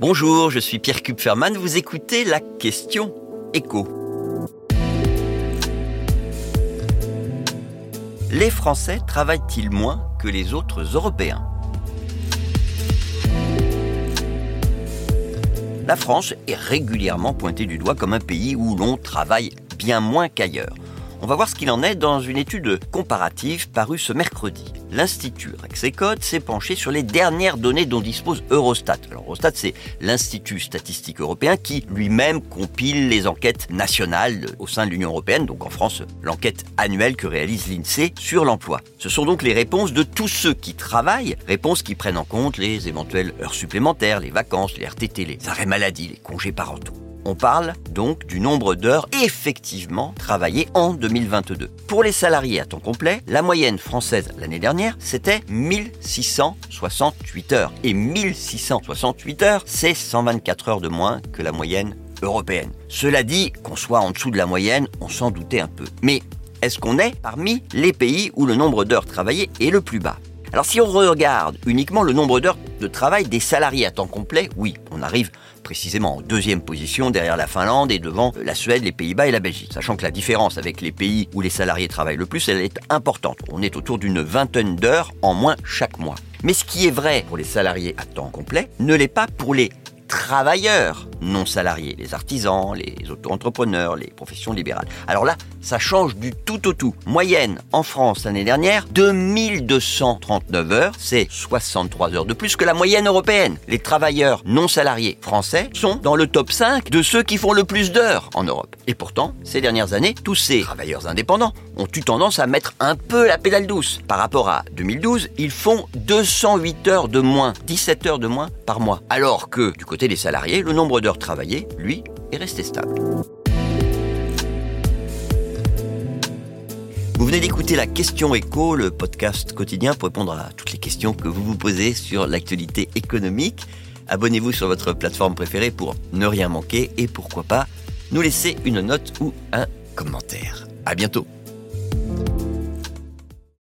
Bonjour, je suis Pierre Kupferman, vous écoutez la question écho. Les Français travaillent-ils moins que les autres Européens? La France est régulièrement pointée du doigt comme un pays où l'on travaille bien moins qu'ailleurs. On va voir ce qu'il en est dans une étude comparative parue ce mercredi. L'Institut Rexecode s'est penché sur les dernières données dont dispose Eurostat. Eurostat, c'est l'Institut statistique européen qui lui-même compile les enquêtes nationales au sein de l'Union européenne, donc en France, l'enquête annuelle que réalise l'INSEE sur l'emploi. Ce sont donc les réponses de tous ceux qui travaillent, réponses qui prennent en compte les éventuelles heures supplémentaires, les vacances, les RTT, les arrêts maladie, les congés parentaux. On parle donc du nombre d'heures effectivement travaillées en 2022. Pour les salariés à temps complet, la moyenne française l'année dernière, c'était 1668 heures. Et 1668 heures, c'est 124 heures de moins que la moyenne européenne. Cela dit, qu'on soit en dessous de la moyenne, on s'en doutait un peu. Mais est-ce qu'on est parmi les pays où le nombre d'heures travaillées est le plus bas? Alors si on regarde uniquement le nombre d'heures de travail des salariés à temps complet, oui, on arrive précisément en deuxième position derrière la Finlande et devant la Suède, les Pays-Bas et la Belgique. Sachant que la différence avec les pays où les salariés travaillent le plus, elle est importante. On est autour d'une vingtaine d'heures en moins chaque mois. Mais ce qui est vrai pour les salariés à temps complet ne l'est pas pour les travailleurs non salariés, les artisans, les auto-entrepreneurs, les professions libérales. Alors là, ça change du tout au tout. Moyenne en France l'année dernière, 2239 heures, c'est 63 heures de plus que la moyenne européenne. Les travailleurs non salariés français sont dans le top 5 de ceux qui font le plus d'heures en Europe. Et pourtant, ces dernières années, tous ces travailleurs indépendants ont eu tendance à mettre un peu la pédale douce. Par rapport à 2012, ils font 208 heures de moins, 17 heures de moins par mois. Alors que du côté des salariés, le nombre d'heures travaillées, lui, est resté stable. Vous venez d'écouter la question écho, le podcast quotidien pour répondre à toutes les questions que vous vous posez sur l'actualité économique. Abonnez-vous sur votre plateforme préférée pour ne rien manquer et pourquoi pas nous laisser une note ou un commentaire. À bientôt.